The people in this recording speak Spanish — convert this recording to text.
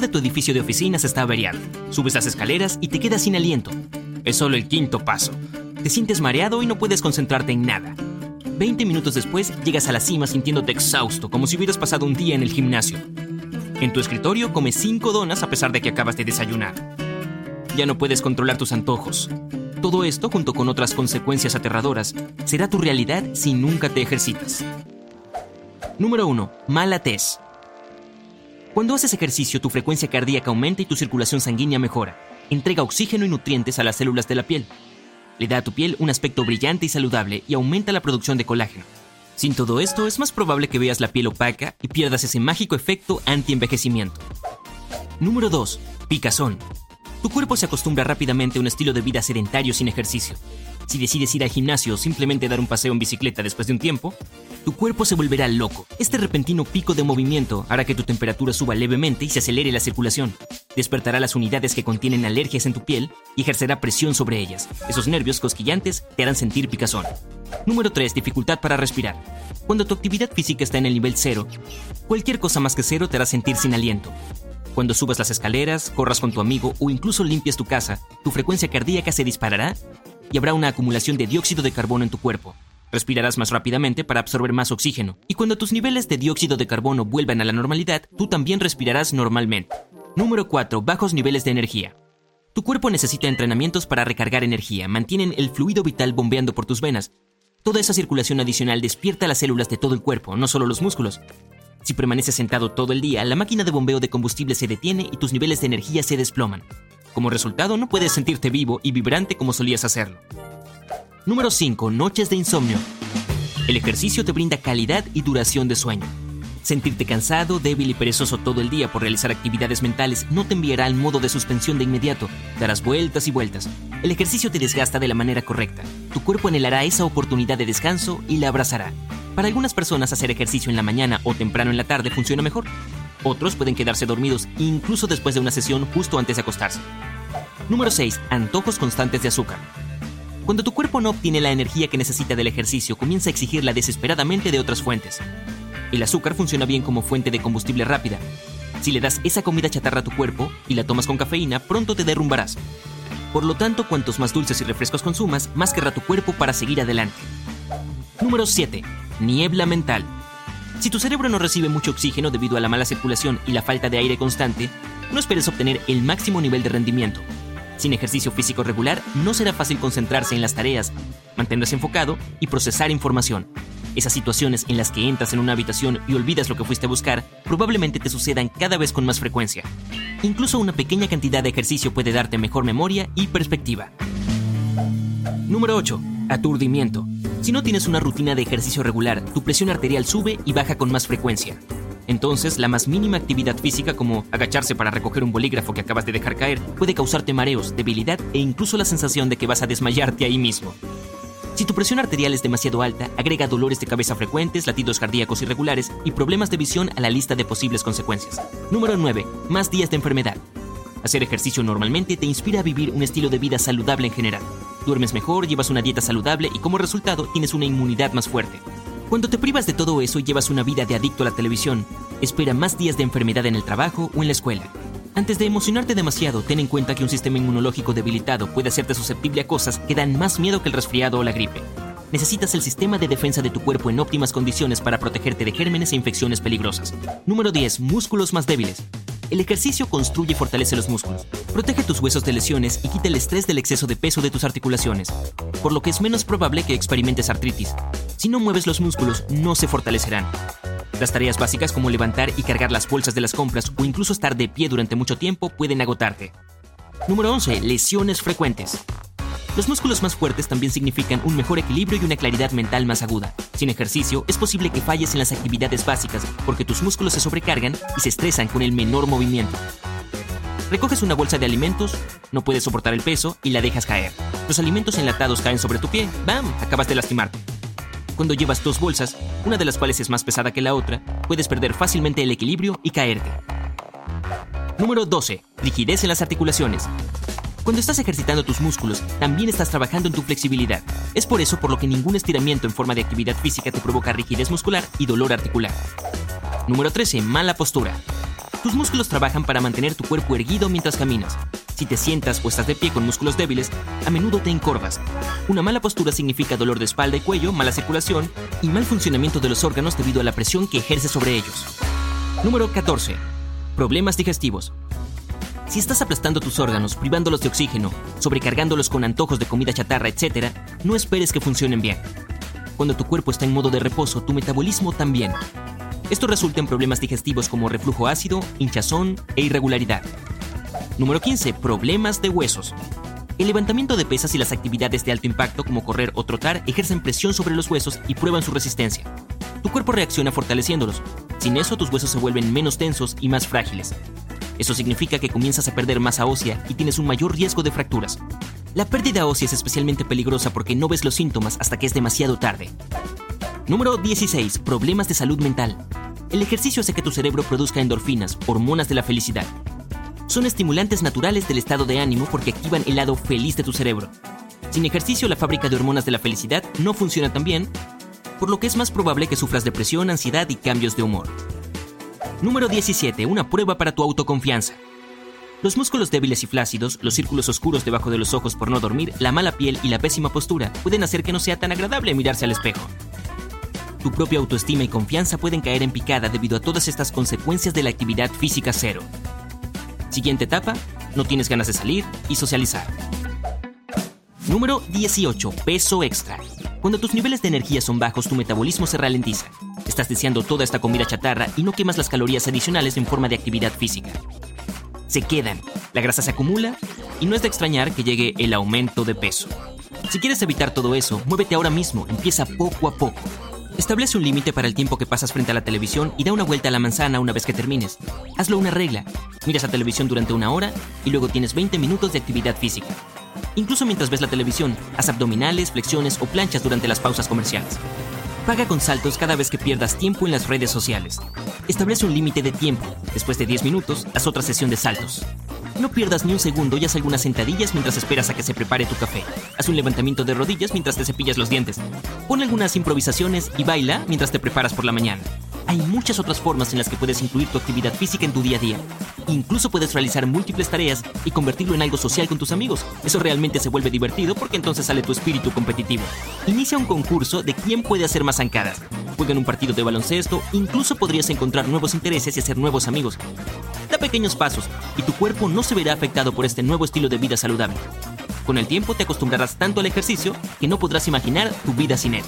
de tu edificio de oficinas está averiado. Subes las escaleras y te quedas sin aliento. Es solo el quinto paso. Te sientes mareado y no puedes concentrarte en nada. 20 minutos después llegas a la cima sintiéndote exhausto, como si hubieras pasado un día en el gimnasio. En tu escritorio comes 5 donas a pesar de que acabas de desayunar. Ya no puedes controlar tus antojos. Todo esto, junto con otras consecuencias aterradoras, será tu realidad si nunca te ejercitas. Número 1. Mala tez. Cuando haces ejercicio, tu frecuencia cardíaca aumenta y tu circulación sanguínea mejora. Entrega oxígeno y nutrientes a las células de la piel. Le da a tu piel un aspecto brillante y saludable y aumenta la producción de colágeno. Sin todo esto, es más probable que veas la piel opaca y pierdas ese mágico efecto anti-envejecimiento. Número 2. Picazón. Tu cuerpo se acostumbra rápidamente a un estilo de vida sedentario sin ejercicio. Si decides ir al gimnasio o simplemente dar un paseo en bicicleta después de un tiempo, tu cuerpo se volverá loco. Este repentino pico de movimiento hará que tu temperatura suba levemente y se acelere la circulación. Despertará las unidades que contienen alergias en tu piel y ejercerá presión sobre ellas. Esos nervios cosquillantes te harán sentir picazón. Número 3. Dificultad para respirar. Cuando tu actividad física está en el nivel cero, cualquier cosa más que cero te hará sentir sin aliento. Cuando subas las escaleras, corras con tu amigo o incluso limpies tu casa, tu frecuencia cardíaca se disparará y habrá una acumulación de dióxido de carbono en tu cuerpo. Respirarás más rápidamente para absorber más oxígeno, y cuando tus niveles de dióxido de carbono vuelvan a la normalidad, tú también respirarás normalmente. Número 4. Bajos niveles de energía. Tu cuerpo necesita entrenamientos para recargar energía, mantienen el fluido vital bombeando por tus venas. Toda esa circulación adicional despierta las células de todo el cuerpo, no solo los músculos. Si permaneces sentado todo el día, la máquina de bombeo de combustible se detiene y tus niveles de energía se desploman. Como resultado, no puedes sentirte vivo y vibrante como solías hacerlo. Número 5. Noches de insomnio. El ejercicio te brinda calidad y duración de sueño. Sentirte cansado, débil y perezoso todo el día por realizar actividades mentales no te enviará al modo de suspensión de inmediato. Darás vueltas y vueltas. El ejercicio te desgasta de la manera correcta. Tu cuerpo anhelará esa oportunidad de descanso y la abrazará. Para algunas personas hacer ejercicio en la mañana o temprano en la tarde funciona mejor. Otros pueden quedarse dormidos incluso después de una sesión justo antes de acostarse. Número 6. Antojos constantes de azúcar. Cuando tu cuerpo no obtiene la energía que necesita del ejercicio, comienza a exigirla desesperadamente de otras fuentes. El azúcar funciona bien como fuente de combustible rápida. Si le das esa comida chatarra a tu cuerpo y la tomas con cafeína, pronto te derrumbarás. Por lo tanto, cuantos más dulces y refrescos consumas, más querrá tu cuerpo para seguir adelante. Número 7. Niebla mental. Si tu cerebro no recibe mucho oxígeno debido a la mala circulación y la falta de aire constante, no esperes obtener el máximo nivel de rendimiento. Sin ejercicio físico regular, no será fácil concentrarse en las tareas, mantenerse enfocado y procesar información. Esas situaciones en las que entras en una habitación y olvidas lo que fuiste a buscar probablemente te sucedan cada vez con más frecuencia. Incluso una pequeña cantidad de ejercicio puede darte mejor memoria y perspectiva. Número 8. Aturdimiento. Si no tienes una rutina de ejercicio regular, tu presión arterial sube y baja con más frecuencia. Entonces, la más mínima actividad física como agacharse para recoger un bolígrafo que acabas de dejar caer puede causarte mareos, debilidad e incluso la sensación de que vas a desmayarte ahí mismo. Si tu presión arterial es demasiado alta, agrega dolores de cabeza frecuentes, latidos cardíacos irregulares y problemas de visión a la lista de posibles consecuencias. Número 9. Más días de enfermedad. Hacer ejercicio normalmente te inspira a vivir un estilo de vida saludable en general. Duermes mejor, llevas una dieta saludable y como resultado tienes una inmunidad más fuerte. Cuando te privas de todo eso y llevas una vida de adicto a la televisión, espera más días de enfermedad en el trabajo o en la escuela. Antes de emocionarte demasiado, ten en cuenta que un sistema inmunológico debilitado puede hacerte susceptible a cosas que dan más miedo que el resfriado o la gripe. Necesitas el sistema de defensa de tu cuerpo en óptimas condiciones para protegerte de gérmenes e infecciones peligrosas. Número 10. Músculos más débiles. El ejercicio construye y fortalece los músculos, protege tus huesos de lesiones y quita el estrés del exceso de peso de tus articulaciones, por lo que es menos probable que experimentes artritis. Si no mueves los músculos, no se fortalecerán. Las tareas básicas como levantar y cargar las bolsas de las compras o incluso estar de pie durante mucho tiempo pueden agotarte. Número 11. Lesiones frecuentes. Los músculos más fuertes también significan un mejor equilibrio y una claridad mental más aguda. Sin ejercicio, es posible que falles en las actividades básicas porque tus músculos se sobrecargan y se estresan con el menor movimiento. Recoges una bolsa de alimentos, no puedes soportar el peso y la dejas caer. Los alimentos enlatados caen sobre tu pie. ¡Bam! Acabas de lastimarte. Cuando llevas dos bolsas, una de las cuales es más pesada que la otra, puedes perder fácilmente el equilibrio y caerte. Número 12. Rigidez en las articulaciones. Cuando estás ejercitando tus músculos, también estás trabajando en tu flexibilidad. Es por eso por lo que ningún estiramiento en forma de actividad física te provoca rigidez muscular y dolor articular. Número 13. Mala postura. Tus músculos trabajan para mantener tu cuerpo erguido mientras caminas. Si te sientas o estás de pie con músculos débiles, a menudo te encorvas. Una mala postura significa dolor de espalda y cuello, mala circulación y mal funcionamiento de los órganos debido a la presión que ejerce sobre ellos. Número 14. Problemas digestivos. Si estás aplastando tus órganos, privándolos de oxígeno, sobrecargándolos con antojos de comida chatarra, etc., no esperes que funcionen bien. Cuando tu cuerpo está en modo de reposo, tu metabolismo también. Esto resulta en problemas digestivos como reflujo ácido, hinchazón e irregularidad. Número 15. Problemas de huesos. El levantamiento de pesas y las actividades de alto impacto como correr o trotar ejercen presión sobre los huesos y prueban su resistencia. Tu cuerpo reacciona fortaleciéndolos. Sin eso tus huesos se vuelven menos tensos y más frágiles. Eso significa que comienzas a perder masa ósea y tienes un mayor riesgo de fracturas. La pérdida ósea es especialmente peligrosa porque no ves los síntomas hasta que es demasiado tarde. Número 16. Problemas de salud mental. El ejercicio hace que tu cerebro produzca endorfinas, hormonas de la felicidad. Son estimulantes naturales del estado de ánimo porque activan el lado feliz de tu cerebro. Sin ejercicio, la fábrica de hormonas de la felicidad no funciona tan bien, por lo que es más probable que sufras depresión, ansiedad y cambios de humor. Número 17. Una prueba para tu autoconfianza. Los músculos débiles y flácidos, los círculos oscuros debajo de los ojos por no dormir, la mala piel y la pésima postura pueden hacer que no sea tan agradable mirarse al espejo. Tu propia autoestima y confianza pueden caer en picada debido a todas estas consecuencias de la actividad física cero. Siguiente etapa, no tienes ganas de salir y socializar. Número 18. Peso extra. Cuando tus niveles de energía son bajos, tu metabolismo se ralentiza. Estás deseando toda esta comida chatarra y no quemas las calorías adicionales en forma de actividad física. Se quedan, la grasa se acumula y no es de extrañar que llegue el aumento de peso. Si quieres evitar todo eso, muévete ahora mismo, empieza poco a poco. Establece un límite para el tiempo que pasas frente a la televisión y da una vuelta a la manzana una vez que termines. Hazlo una regla. Miras a televisión durante una hora y luego tienes 20 minutos de actividad física. Incluso mientras ves la televisión, haz abdominales, flexiones o planchas durante las pausas comerciales. Paga con saltos cada vez que pierdas tiempo en las redes sociales. Establece un límite de tiempo. Después de 10 minutos, haz otra sesión de saltos. No pierdas ni un segundo y haz algunas sentadillas mientras esperas a que se prepare tu café. Haz un levantamiento de rodillas mientras te cepillas los dientes. Pon algunas improvisaciones y baila mientras te preparas por la mañana. Hay muchas otras formas en las que puedes incluir tu actividad física en tu día a día. Incluso puedes realizar múltiples tareas y convertirlo en algo social con tus amigos. Eso realmente se vuelve divertido porque entonces sale tu espíritu competitivo. Inicia un concurso de quién puede hacer más zancadas. Juega en un partido de baloncesto, incluso podrías encontrar nuevos intereses y hacer nuevos amigos. Pequeños pasos y tu cuerpo no se verá afectado por este nuevo estilo de vida saludable. Con el tiempo te acostumbrarás tanto al ejercicio que no podrás imaginar tu vida sin él.